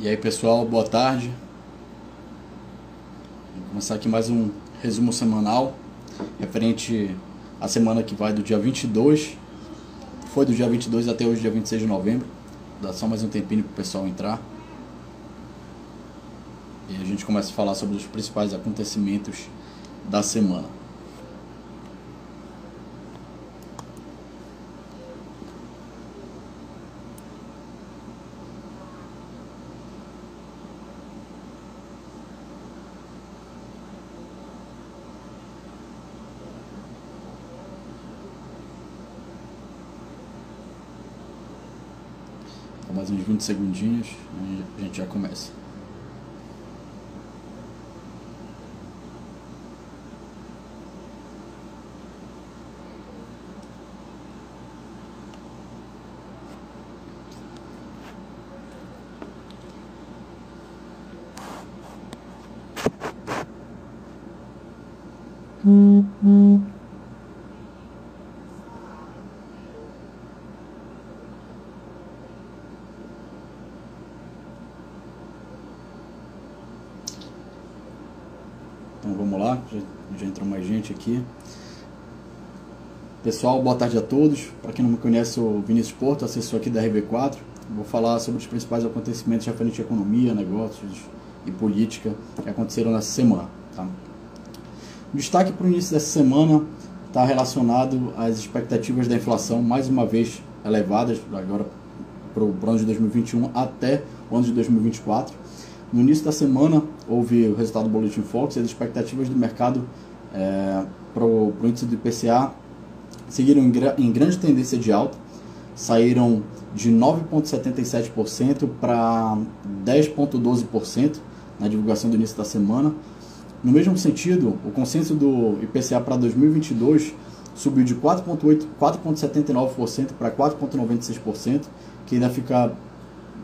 E aí pessoal, boa tarde. Vou começar aqui mais um resumo semanal referente à semana que vai do dia 22. Foi do dia 22 até hoje, dia 26 de novembro. Dá só mais um tempinho para o pessoal entrar. E a gente começa a falar sobre os principais acontecimentos da semana. Mais uns 20 segundinhos e a gente já começa. Hum, Então vamos lá, já, já entrou mais gente aqui. Pessoal, boa tarde a todos. Para quem não me conhece, sou Vinícius Porto, assessor aqui da RV4. Vou falar sobre os principais acontecimentos referentes à economia, negócios e política que aconteceram nessa semana. Tá? Destaque para o início dessa semana está relacionado às expectativas da inflação, mais uma vez elevadas, agora para o ano de 2021 até o ano de 2024 no início da semana, houve o resultado do Boletim Fox e as expectativas do mercado é, para o índice do IPCA seguiram em, em grande tendência de alta, saíram de 9,77% para 10,12% na divulgação do início da semana. No mesmo sentido, o consenso do IPCA para 2022 subiu de 4,79% para 4,96%, que ainda fica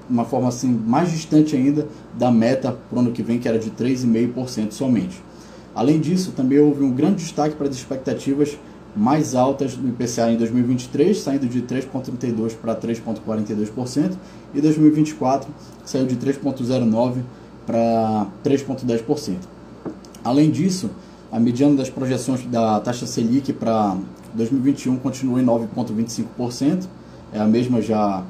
uma forma assim mais distante ainda da meta para o ano que vem, que era de 3,5% somente. Além disso, também houve um grande destaque para as expectativas mais altas do IPCA em 2023, saindo de 3,32% para 3,42%, e 2024 saiu de 3,09% para 3,10%. Além disso, a mediana das projeções da taxa Selic para 2021 continua em 9,25%, é a mesma já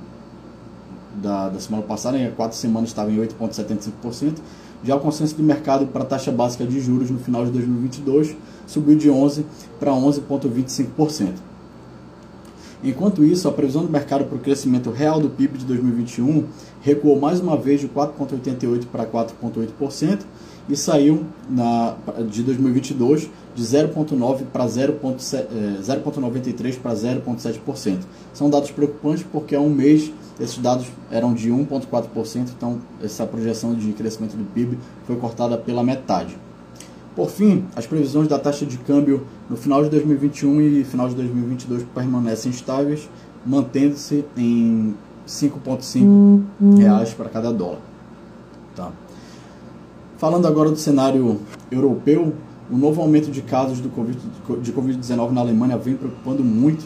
da, da semana passada, em quatro semanas estava em 8,75%. Já o consenso de mercado para a taxa básica de juros no final de 2022 subiu de 11% para 11,25%. Enquanto isso, a previsão do mercado para o crescimento real do PIB de 2021 recuou mais uma vez de 4,88% para 4,8% e saiu na, de 2022 de 0,9% para 0,93% para 0,7%. São dados preocupantes porque há um mês esses dados eram de 1,4%, então essa projeção de crescimento do PIB foi cortada pela metade. Por fim, as previsões da taxa de câmbio no final de 2021 e final de 2022 permanecem estáveis, mantendo-se em 5,5 reais para cada dólar. Tá. Falando agora do cenário europeu, o novo aumento de casos do COVID, de Covid-19 na Alemanha vem preocupando muito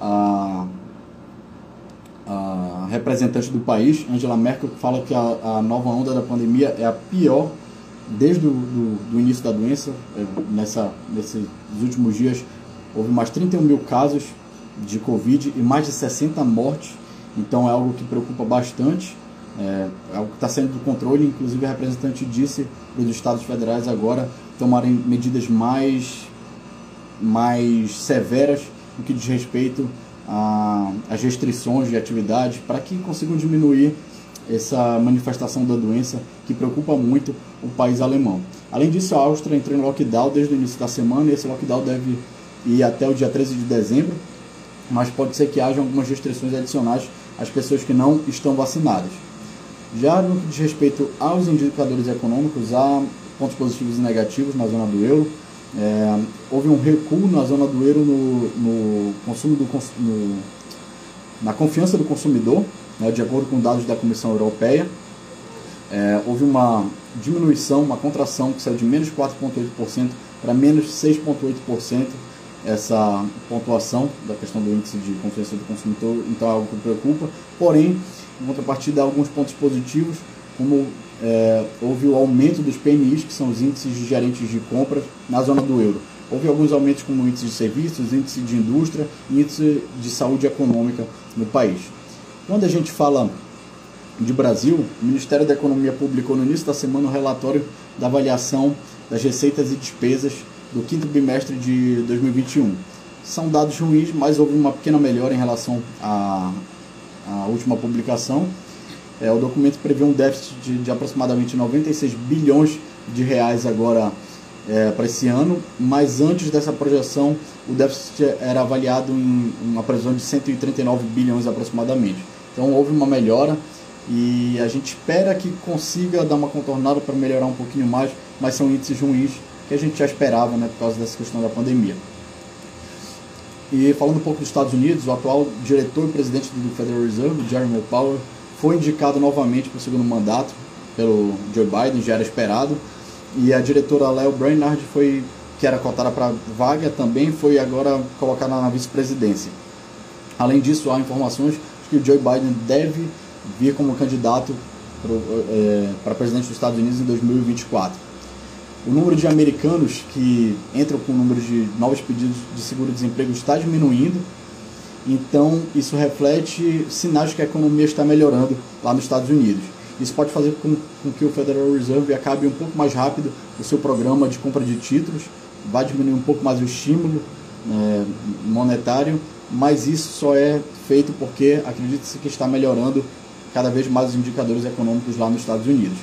a a representante do país, Angela Merkel, fala que a, a nova onda da pandemia é a pior desde o início da doença. É, nessa, nesses últimos dias houve mais 31 mil casos de Covid e mais de 60 mortes, então é algo que preocupa bastante. É, é algo que está saindo do controle, inclusive a representante disse para os estados federais agora tomarem medidas mais, mais severas no que diz respeito as restrições de atividade para que consigam diminuir essa manifestação da doença que preocupa muito o país alemão. Além disso, a Áustria entrou em lockdown desde o início da semana e esse lockdown deve ir até o dia 13 de dezembro, mas pode ser que haja algumas restrições adicionais às pessoas que não estão vacinadas. Já no que diz respeito aos indicadores econômicos, há pontos positivos e negativos na zona do euro. É, houve um recuo na zona do euro no, no consumo do no, na confiança do consumidor, né, de acordo com dados da Comissão Europeia. É, houve uma diminuição, uma contração que saiu de menos 4,8% para menos 6,8% essa pontuação da questão do índice de confiança do consumidor, então é algo que preocupa. Porém, em contrapartida, alguns pontos positivos, como é, houve o aumento dos PMIs, que são os índices de gerentes de compras na zona do euro. Houve alguns aumentos como índice de serviços, índice de indústria e índice de saúde econômica no país. Quando a gente fala de Brasil, o Ministério da Economia publicou no início da semana um relatório da avaliação das receitas e despesas do quinto bimestre de 2021. São dados ruins, mas houve uma pequena melhora em relação à, à última publicação. É, o documento prevê um déficit de, de aproximadamente 96 bilhões de reais agora é, para esse ano, mas antes dessa projeção o déficit era avaliado em uma previsão de 139 bilhões aproximadamente. Então houve uma melhora e a gente espera que consiga dar uma contornada para melhorar um pouquinho mais, mas são índices ruins que a gente já esperava né, por causa dessa questão da pandemia. E falando um pouco dos Estados Unidos, o atual diretor e presidente do Federal Reserve, Jeremy Powell, foi indicado novamente para o segundo mandato pelo Joe Biden, já era esperado. E a diretora Léo Brainard foi que era cotada para vaga também foi agora colocada na vice-presidência. Além disso, há informações que o Joe Biden deve vir como candidato para é, presidente dos Estados Unidos em 2024 o número de americanos que entram com o número de novos pedidos de seguro-desemprego está diminuindo. Então, isso reflete sinais que a economia está melhorando lá nos Estados Unidos. Isso pode fazer com, com que o Federal Reserve acabe um pouco mais rápido o seu programa de compra de títulos, vai diminuir um pouco mais o estímulo é, monetário, mas isso só é feito porque acredita-se que está melhorando cada vez mais os indicadores econômicos lá nos Estados Unidos.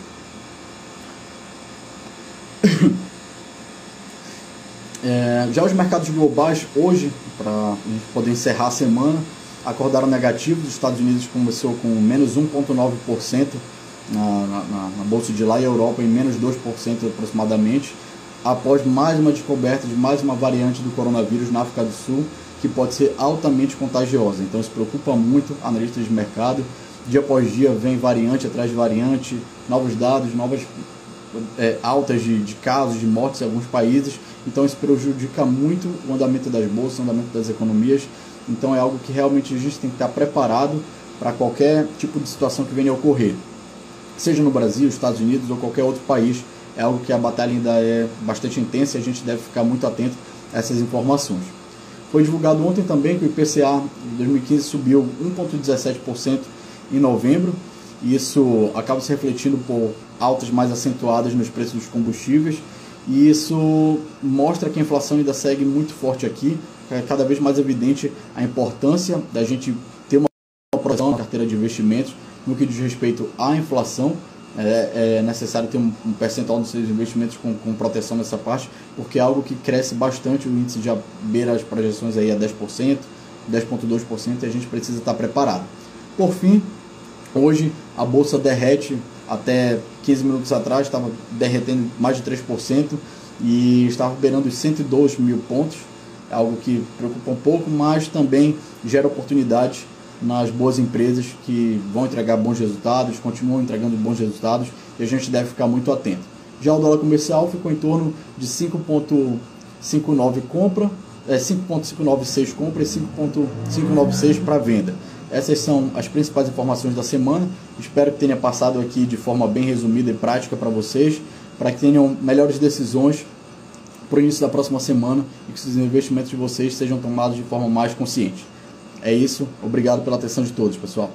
É, já os mercados globais, hoje, para poder encerrar a semana, acordaram negativos. Os Estados Unidos começou com menos 1,9% na, na, na, Bolsa de lá e a Europa em menos 2% aproximadamente, após mais uma descoberta de mais uma variante do coronavírus na África do Sul, que pode ser altamente contagiosa. Então isso preocupa muito analistas de mercado. Dia após dia vem variante atrás de variante, novos dados, novas é, altas de, de casos, de mortes em alguns países então isso prejudica muito o andamento das bolsas, o andamento das economias. Então é algo que realmente a gente tem que estar preparado para qualquer tipo de situação que venha a ocorrer. Seja no Brasil, Estados Unidos ou qualquer outro país, é algo que a batalha ainda é bastante intensa e a gente deve ficar muito atento a essas informações. Foi divulgado ontem também que o IPCA de 2015 subiu 1,17% em novembro, e isso acaba se refletindo por altas mais acentuadas nos preços dos combustíveis e isso mostra que a inflação ainda segue muito forte aqui, é cada vez mais evidente a importância da gente ter uma proteção na carteira de investimentos no que diz respeito à inflação. É, é necessário ter um, um, percentual dos seus investimentos com, com, proteção nessa parte, porque é algo que cresce bastante, o índice já beira as projeções aí a 10%, 10,2% e a gente precisa estar preparado. Por fim, hoje a bolsa derrete até 15 minutos atrás estava derretendo mais de 3% e estava beirando os 102 mil pontos, algo que preocupa um pouco, mas também gera oportunidades nas boas empresas que vão entregar bons resultados, continuam entregando bons resultados e a gente deve ficar muito atento. Já o dólar comercial ficou em torno de 5,59 compra, é, 5,596 compra e 5,596 para venda. Essas são as principais informações da semana. Espero que tenha passado aqui de forma bem resumida e prática para vocês, para que tenham melhores decisões para o início da próxima semana e que os investimentos de vocês sejam tomados de forma mais consciente. É isso. Obrigado pela atenção de todos, pessoal.